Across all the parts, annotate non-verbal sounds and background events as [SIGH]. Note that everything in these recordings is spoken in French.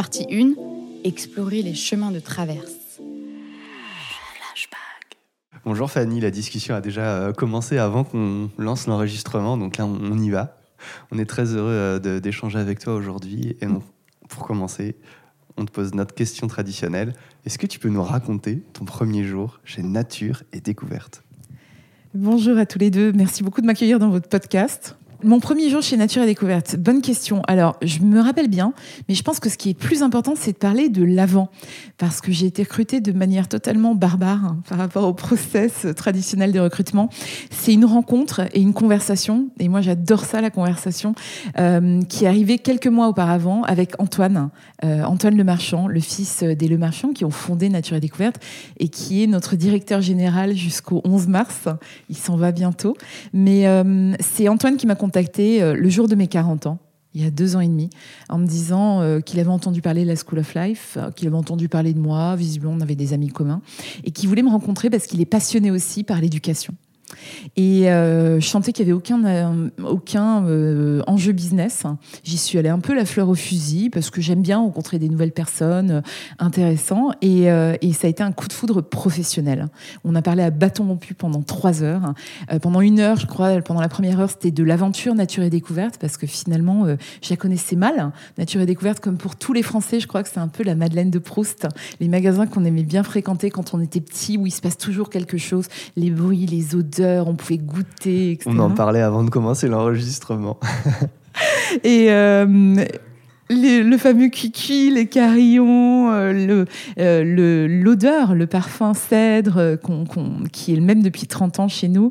Partie 1. Explorer les chemins de traverse. Bonjour Fanny, la discussion a déjà euh, commencé avant qu'on lance l'enregistrement, donc là on y va. On est très heureux euh, d'échanger avec toi aujourd'hui. Et pour commencer, on te pose notre question traditionnelle. Est-ce que tu peux nous raconter ton premier jour chez Nature et Découverte? Bonjour à tous les deux. Merci beaucoup de m'accueillir dans votre podcast. Mon premier jour chez Nature et Découverte, bonne question. Alors, je me rappelle bien, mais je pense que ce qui est plus important, c'est de parler de l'avant. Parce que j'ai été recrutée de manière totalement barbare hein, par rapport au process traditionnel de recrutement. C'est une rencontre et une conversation, et moi j'adore ça, la conversation, euh, qui est arrivée quelques mois auparavant avec Antoine, euh, Antoine Lemarchand, le fils des Lemarchand, qui ont fondé Nature et Découverte, et qui est notre directeur général jusqu'au 11 mars. Il s'en va bientôt. Mais euh, c'est Antoine qui m'a euh, le jour de mes 40 ans, il y a deux ans et demi, en me disant euh, qu'il avait entendu parler de la School of Life, euh, qu'il avait entendu parler de moi, visiblement on avait des amis communs, et qu'il voulait me rencontrer parce qu'il est passionné aussi par l'éducation. Et euh, je sentais qu'il n'y avait aucun, euh, aucun euh, enjeu business. J'y suis allée un peu la fleur au fusil parce que j'aime bien rencontrer des nouvelles personnes intéressantes. Et, et, ça a été un coup de foudre professionnel. On a parlé à bâton rompu pendant trois heures. pendant une heure, je crois, pendant la première heure, c'était de l'aventure nature et découverte parce que finalement, je la connaissais mal. Nature et découverte, comme pour tous les Français, je crois que c'est un peu la Madeleine de Proust. Les magasins qu'on aimait bien fréquenter quand on était petit, où il se passe toujours quelque chose, les bruits, les odeurs on pouvait goûter, etc. On en parlait avant de commencer l'enregistrement. et, euh, le fameux kiki, les carillons, euh, euh, l'odeur, le, parfum cèdre euh, qui est le même depuis 30 ans chez nous,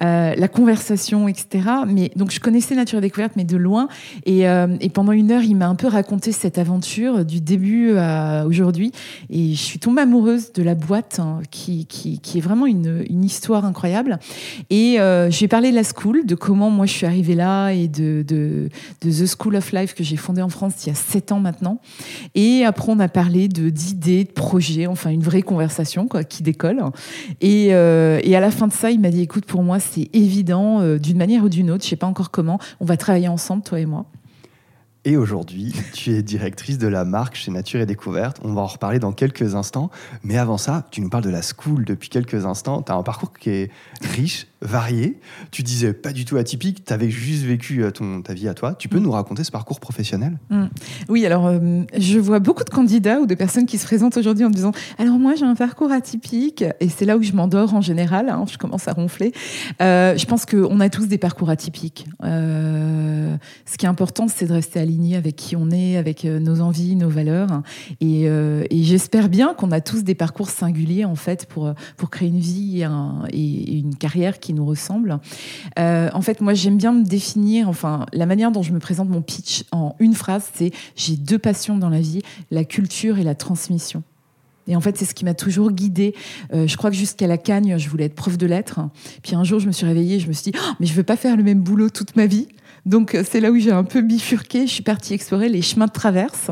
la conversation, etc. Mais donc je connaissais Nature et Découverte, mais de loin. Et, pendant une heure, il m'a un peu raconté cette aventure du début à aujourd'hui. Et je suis tombée amoureuse de la boîte, hein, qui, est vraiment une, histoire incroyable. Et je ai parlé de la school, de comment moi je suis arrivée là et de, de The School of Life que j'ai fondée en France il y a sept ans maintenant. Et après, on a parlé de d'idées, de projets, enfin une vraie conversation qui décolle. Et, euh, et à la fin de ça, il m'a dit, écoute, pour moi, c'est évident, euh, d'une manière ou d'une autre, je sais pas encore comment, on va travailler ensemble, toi et moi. Et aujourd'hui, [LAUGHS] tu es directrice de la marque chez Nature et Découverte. On va en reparler dans quelques instants. Mais avant ça, tu nous parles de la school depuis quelques instants. Tu as un parcours qui est riche, varié. Tu disais pas du tout atypique, tu avais juste vécu euh, ton, ta vie à toi. Tu peux mm. nous raconter ce parcours professionnel? Mm. Oui, alors euh, je vois beaucoup de candidats ou de personnes qui se présentent aujourd'hui en me disant Alors moi j'ai un parcours atypique, et c'est là où je m'endors en général, hein, je commence à ronfler. Euh, je pense qu'on a tous des parcours atypiques. ce qui est important, c'est de rester avec qui on est, avec nos envies, nos valeurs. Et, et j'espère bien qu'on a tous des parcours singuliers en fait pour, pour créer une vie et, un, et une carrière qui nous ressemble. Euh, en fait, moi, j'aime bien me définir, enfin, la manière dont je me présente mon pitch en une phrase, c'est j'ai deux passions dans la vie, la culture et la transmission. Et en fait, c'est ce qui m'a toujours guidée. Euh, je crois que jusqu'à la Cagne, je voulais être prof de lettres. Puis un jour, je me suis réveillée, je me suis dit, oh, mais je veux pas faire le même boulot toute ma vie. Donc euh, c'est là où j'ai un peu bifurqué. Je suis partie explorer les chemins de traverse.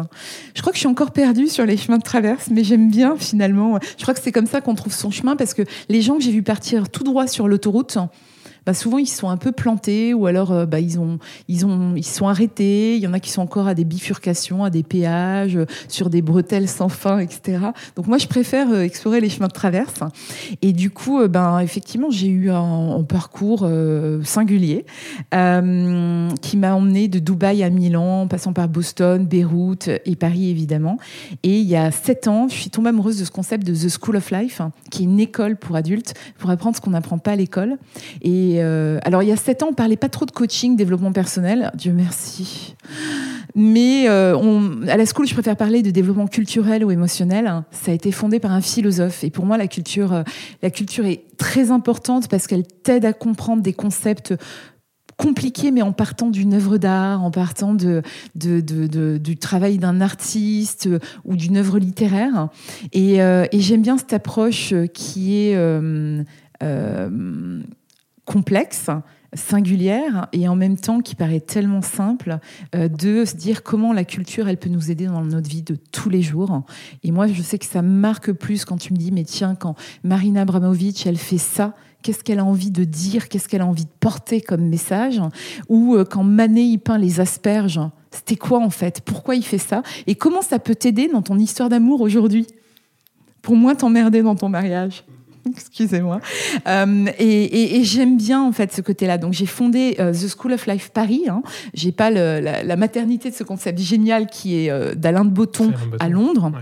Je crois que je suis encore perdue sur les chemins de traverse, mais j'aime bien finalement. Je crois que c'est comme ça qu'on trouve son chemin parce que les gens que j'ai vu partir tout droit sur l'autoroute, bah souvent ils sont un peu plantés ou alors euh, bah, ils ont ils ont ils sont arrêtés. Il y en a qui sont encore à des bifurcations, à des péages, euh, sur des bretelles sans fin, etc. Donc moi je préfère euh, explorer les chemins de traverse. Et du coup, ben effectivement j'ai eu un, parcours singulier qui m'a emmené de Dubaï à Milan, passant par Boston, Beyrouth et Paris évidemment. Et il y a sept ans, je suis tombée amoureuse de ce concept de The School of Life, qui est une école pour adultes pour apprendre ce qu'on n'apprend pas à l'école. Et euh, alors, il y a sept ans, on parlait pas trop de coaching, développement personnel. Dieu merci. Mais euh, à la school, je préfère parler de développement culturel ou émotionnel. Ça a été fondé par un philosophe. Et pour moi, la culture, euh, la culture est très importante parce qu'elle t'aide à comprendre des concepts compliqués, mais en partant d'une œuvre d'art, en partant du travail d'un artiste ou d'une œuvre littéraire. Et j'aime bien cette approche qui est complexe, singulière et en même temps qui paraît tellement simple euh, de se dire comment la culture elle peut nous aider dans notre vie de tous les jours. Et moi je sais que ça marque plus quand tu me dis mais tiens quand Marina Abramovic elle fait ça qu'est-ce qu'elle a envie de dire qu'est-ce qu'elle a envie de porter comme message? Ou euh, quand Manet il peint les asperges C'était quoi en fait? Pourquoi il fait ça? Et comment ça peut t'aider dans ton histoire d'amour aujourd'hui? Pour moins t'emmerder dans ton mariage [LAUGHS] Excusez-moi. Euh, et, j'aime bien en fait ce côté-là. Donc j'ai fondé euh, The School of Life Paris. Hein. J'ai pas la, maternité de ce concept génial qui est euh, d'Alain de Botton, à Londres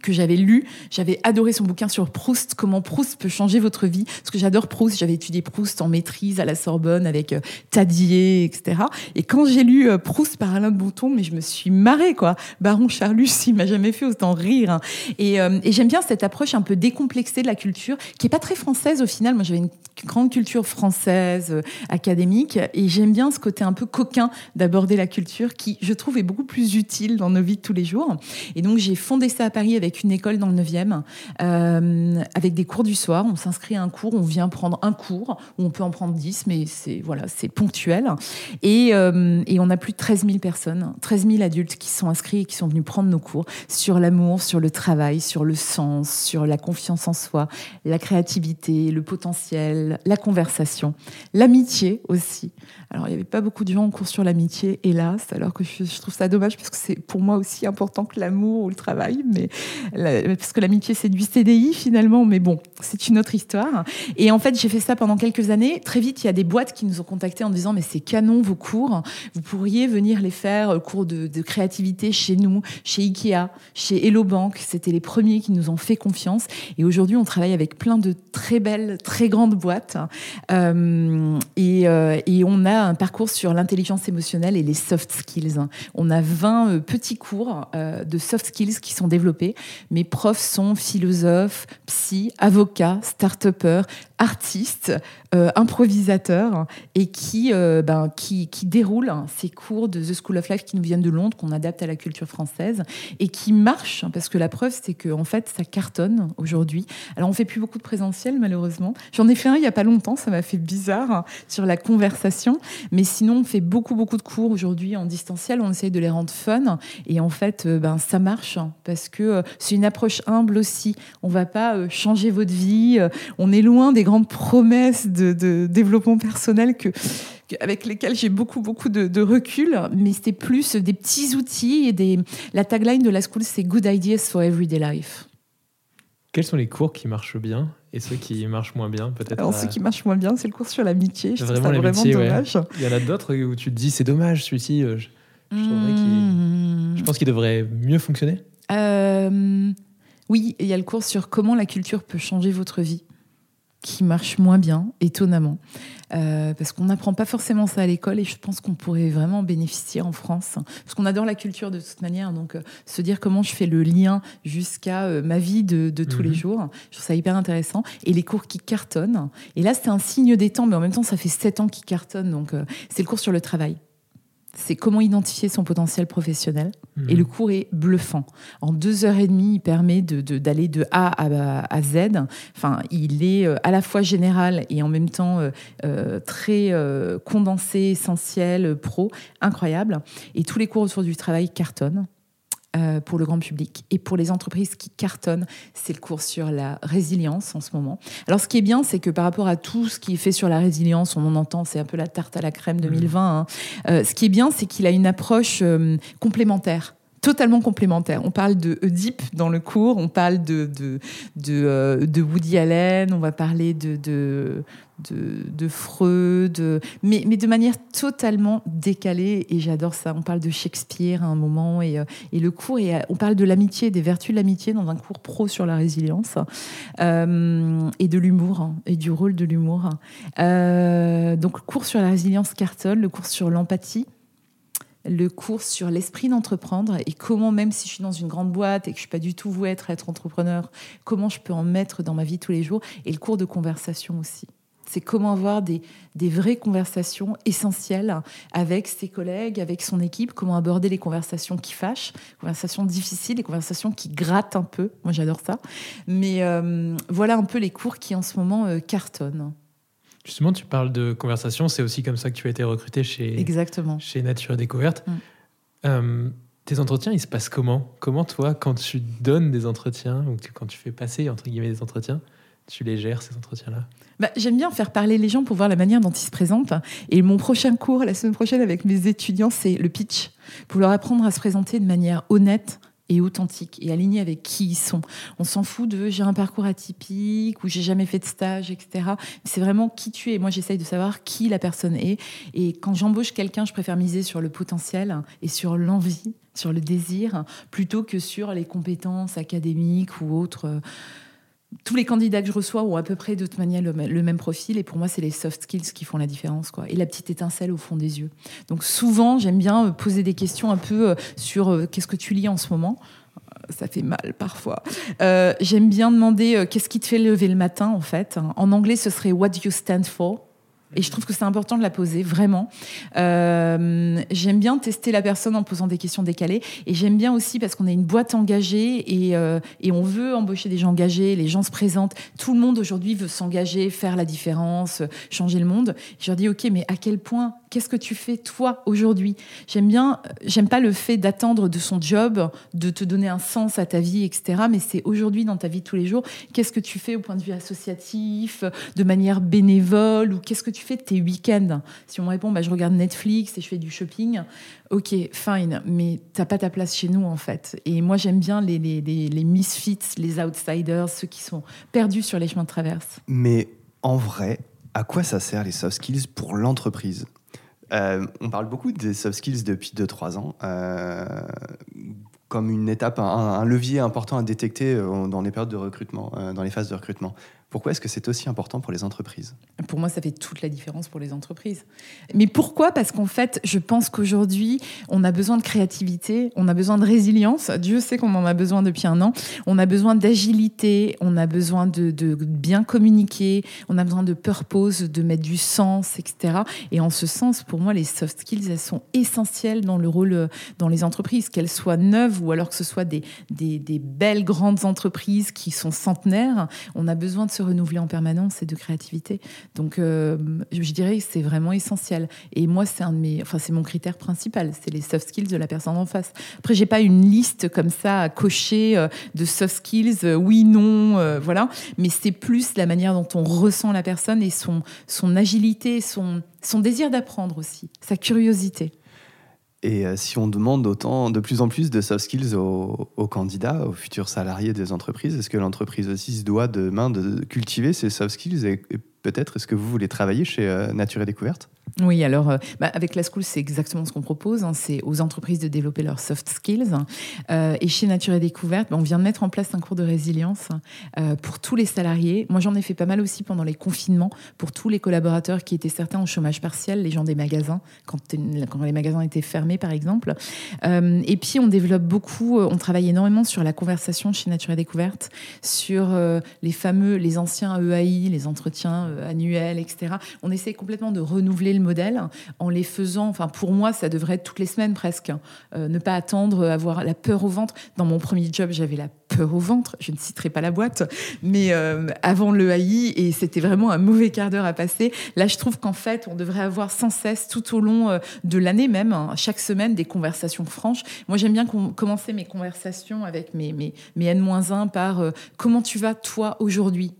que j'avais lu. J'avais adoré son bouquin sur Proust, comment Proust peut changer votre vie. Parce que j'adore Proust. J'avais étudié Proust en maîtrise à la Sorbonne avec euh, Tadier, etc. Et quand j'ai lu euh, Proust par Alain de Bouton, mais je me suis marrée, quoi. Baron Charlus, [LAUGHS] il m'a jamais fait autant rire. Hein. Et, euh, et j'aime bien cette approche un peu décomplexée de la culture, qui est pas très française au final. Moi, j'avais une grande culture française, académique, et j'aime bien ce côté un peu coquin d'aborder la culture, qui, je trouve, est beaucoup plus utile dans nos vies de tous les jours. Et donc, j'ai fondé ça à Paris avec une école dans le 9e, euh, avec des cours du soir. On s'inscrit à un cours, on vient prendre un cours, ou on peut en prendre 10, mais c'est voilà, ponctuel. Et, euh, et, on a plus de 13 000 personnes, 13 000 adultes qui sont inscrits et qui sont venus prendre nos cours sur l'amour, sur le travail, sur le sens, sur la confiance en soi, la créativité, le potentiel, la conversation, l'amitié aussi. Alors, il n'y avait pas beaucoup de gens en cours sur l'amitié, hélas, alors que je, trouve ça dommage parce que c'est pour moi aussi important que l'amour ou le travail, mais parce que l'amitié c'est du CDI finalement, mais bon, c'est une autre histoire. Et en fait, j'ai fait ça pendant quelques années. Très vite, il y a des boîtes qui nous ont contactés en disant mais c'est canon vos cours, vous pourriez venir les faire euh, cours de, créativité chez nous, chez Ikea, chez Hello Bank. C'était les premiers qui nous ont fait confiance. Et aujourd'hui, on travaille avec plein de très belles, très grandes boîtes. Euh, et, euh, et, on a un parcours sur l'intelligence émotionnelle et les soft skills. On a 20 petits cours de soft skills qui sont développés mes profs sont philosophes, psy, avocats, start-upers, artistes, euh, improvisateurs, et qui, euh, ben, qui, qui déroulent ces cours de The School of Life qui nous viennent de Londres, qu'on adapte à la culture française, et qui marchent, parce que la preuve, c'est qu'en en fait, ça cartonne aujourd'hui. Alors, on fait plus beaucoup de présentiel, malheureusement. J'en ai fait un il y a pas longtemps, ça m'a fait bizarre, hein, sur la conversation, mais sinon, on fait beaucoup, beaucoup de cours aujourd'hui en distanciel, on essaye de les rendre fun, et en fait, euh, ben, ça marche, parce que c'est une approche humble aussi. On va pas changer votre vie, on est loin des grands promesses de, développement personnel que, avec lesquelles j'ai beaucoup, beaucoup de, recul, mais c'était plus des petits outils et des... La tagline de la school, c'est Good Ideas for Everyday Life. Quels sont les cours qui marchent bien et ceux qui marchent moins bien peut-être Alors, ceux qui marchent moins bien, c'est le cours sur l'amitié. Je vraiment, trouve ça vraiment dommage. Il y en a d'autres où tu te dis c'est dommage celui-ci. Euh, je, mmh. je pense qu'il devrait mieux fonctionner. Euh, oui, il y a le cours sur comment la culture peut changer votre vie qui marche moins bien, étonnamment, euh, parce qu'on n'apprend pas forcément ça à l'école et je pense qu'on pourrait vraiment bénéficier en France, parce qu'on adore la culture de toute manière, donc euh, se dire comment je fais le lien jusqu'à euh, ma vie de, tous les mhm. jours, je trouve ça hyper intéressant. Et les cours qui cartonnent, et là c'est un signe des temps, mais en même temps ça fait sept ans qu'ils cartonnent, donc c'est le cours sur le travail c'est comment identifier son potentiel professionnel. Mhm. Et le cours est bluffant. En deux heures et demie, il permet d'aller de, A à, Z. Enfin, il est euh, à la fois général et en même temps euh, euh, très condensé, essentiel, pro, incroyable. Et tous les cours autour du travail cartonnent. Euh, pour le grand public. Et pour les entreprises qui cartonnent, c'est le cours sur la résilience en ce moment. Alors ce qui est bien, c'est que par rapport à tout ce qui est fait sur la résilience, on en entend, c'est un peu la tarte à la crème 2020. Mmh. Hein. Euh, ce qui est bien, c'est qu'il a une approche euh, complémentaire totalement complémentaire. On parle de Oedipe dans le cours, on parle de, de, de, Woody Allen, on va parler de, de, de, Freud, mais, mais de manière totalement décalée. Et j'adore ça. On parle de Shakespeare à un moment et, euh, et le cours, euh, on parle de l'amitié, des vertus de l'amitié dans un cours pro sur la résilience euh, et de l'humour hein, et du rôle de l'humour. donc, le cours sur la résilience cartonne, le cours sur l'empathie le cours sur l'esprit d'entreprendre et comment, même si je suis dans une grande boîte et que je suis pas du tout vouée être, être entrepreneur, comment je peux en mettre dans ma vie tous les jours et le cours de conversation aussi c'est comment avoir des, vraies conversations essentielles avec ses collègues, avec son équipe, comment aborder les conversations qui fâchent, conversations difficiles, les conversations qui grattent un peu. Moi, j'adore ça. Mais euh, voilà un peu les cours qui, en ce moment, euh, cartonnent. Justement, tu parles de conversation, c'est aussi comme ça que tu as été recruté chez, Exactement. chez Nature Découverte. Mm. Euh, tes entretiens, ils se passent comment? Comment toi, quand tu donnes des entretiens, ou quand tu fais passer, entre guillemets, des entretiens, tu les gères, ces entretiens-là bah, J'aime bien faire parler les gens pour voir la manière dont ils se présentent. Et mon prochain cours, la semaine prochaine, avec mes étudiants, c'est le pitch, pour leur apprendre à se présenter de manière honnête, et authentique et aligné avec qui ils sont. On s'en fout de j'ai un parcours atypique ou j'ai jamais fait de stage, etc. C'est vraiment qui tu es. Moi, j'essaye de savoir qui la personne est. Et quand j'embauche quelqu'un, je préfère miser sur le potentiel et sur l'envie, sur le désir, plutôt que sur les compétences académiques ou autres tous les candidats que je reçois ont à peu près de toute manière le, même profil. Et pour moi c'est les soft skills qui font la différence quoi. Et la petite étincelle au fond des yeux. Donc souvent j'aime bien euh, poser des questions un peu euh, sur euh, qu'est-ce que tu lis en ce moment? Ça fait mal parfois. J'aime bien demander qu'est-ce qui te fait lever le matin en fait? En anglais, ce serait What do you stand for? Et je trouve que c'est important de la poser, vraiment. Euh, j'aime bien tester la personne en posant des questions décalées. Et j'aime bien aussi parce qu'on est une boîte engagée et, euh, et, on veut embaucher des gens engagés. Les gens se présentent. Tout le monde aujourd'hui veut s'engager, faire la différence, changer le monde. Je leur dis, OK, mais à quel point? Qu'est-ce que tu fais toi aujourd'hui? J'aime bien, j'aime pas le fait d'attendre de son job, de te donner un sens à ta vie, etc. Mais c'est aujourd'hui dans ta vie de tous les jours. Qu'est-ce que tu fais au point de vue associatif, de manière bénévole, ou qu'est-ce que tu fais de tes week-ends Si on me répond, bah, je regarde Netflix et je fais du shopping. Ok, fine, mais t'as pas ta place chez nous en fait. Et moi j'aime bien les, les, les, misfits, les outsiders, ceux qui sont perdus sur les chemins de traverse. Mais en vrai, à quoi ça sert les soft skills pour l'entreprise? Euh, on parle beaucoup des soft skills depuis 2-3 ans, euh, comme une étape, un, levier important à détecter euh, dans les périodes de recrutement, dans les phases de recrutement. Pourquoi est-ce que c'est aussi important pour les entreprises? Pour moi, ça fait toute la différence pour les entreprises. Mais pourquoi? Parce qu'en fait, je pense qu'aujourd'hui, on a besoin de créativité, on a besoin de résilience. Dieu sait qu'on en a besoin depuis un an. On a besoin d'agilité, on a besoin de, bien communiquer, on a besoin de purpose, de mettre du sens, etc. Et en ce sens, pour moi, les soft skills, elles sont essentielles dans le rôle dans les entreprises, qu'elles soient neuves ou alors que ce soit des, des, des belles grandes entreprises qui sont centenaires. On a besoin de se renouveler en permanence et de créativité. Donc, euh, je dirais que c'est vraiment essentiel. Et moi, c'est un de mes, enfin, c'est mon critère principal, c'est les soft skills de la personne en face. Après, j'ai pas une liste comme ça à cocher euh, de soft skills, euh, oui, non, voilà. Mais c'est plus la manière dont on ressent la personne et son, son agilité, son, son désir d'apprendre aussi, sa curiosité. Et euh, si on demande autant, de plus en plus de soft skills aux, candidats, aux futurs salariés des entreprises, est-ce que l'entreprise aussi se doit demain de cultiver ces soft skills et, peut-être est-ce que vous voulez travailler chez euh, Nature et Découverte? Oui, alors euh, bah, avec la School, c'est exactement ce qu'on propose. Hein. c'est aux entreprises de développer leurs soft skills. Euh, et chez Nature et Découverte, bah, on vient de mettre en place un cours de résilience euh, pour tous les salariés. Moi, j'en ai fait pas mal aussi pendant les confinements pour tous les collaborateurs qui étaient certains en chômage partiel, les gens des magasins, quand, quand les magasins étaient fermés, par exemple. et puis, on développe beaucoup, on travaille énormément sur la conversation chez Nature et Découverte, sur les fameux, les anciens EAI, les entretiens annuels, etc. On essaie complètement de renouveler le modèle en les faisant, enfin pour moi, ça devrait être toutes les semaines presque. Euh, ne pas attendre, avoir la peur au ventre. Dans mon premier job, j'avais la peur au ventre. Je ne citerai pas la boîte, mais euh, avant le AI, et c'était vraiment un mauvais quart d'heure à passer. Là, je trouve qu'en fait, on devrait avoir sans cesse, tout au long euh, de l'année même, hein, chaque semaine, des conversations franches. Moi, j'aime bien commencer mes conversations avec mes, mes, mes N-1 par comment tu vas toi aujourd'hui?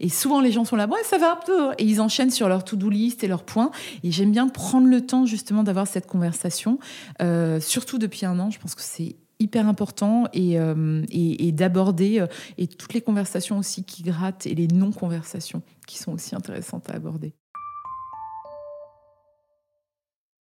Et souvent, les gens sont là, ouais, ça va, et ils enchaînent sur leur to-do list et leurs points. Et j'aime bien prendre le temps justement d'avoir cette conversation, euh, surtout depuis un an. Je pense que c'est hyper important et, euh, d'aborder euh, et toutes les conversations aussi qui grattent et les non-conversations qui sont aussi intéressantes à aborder.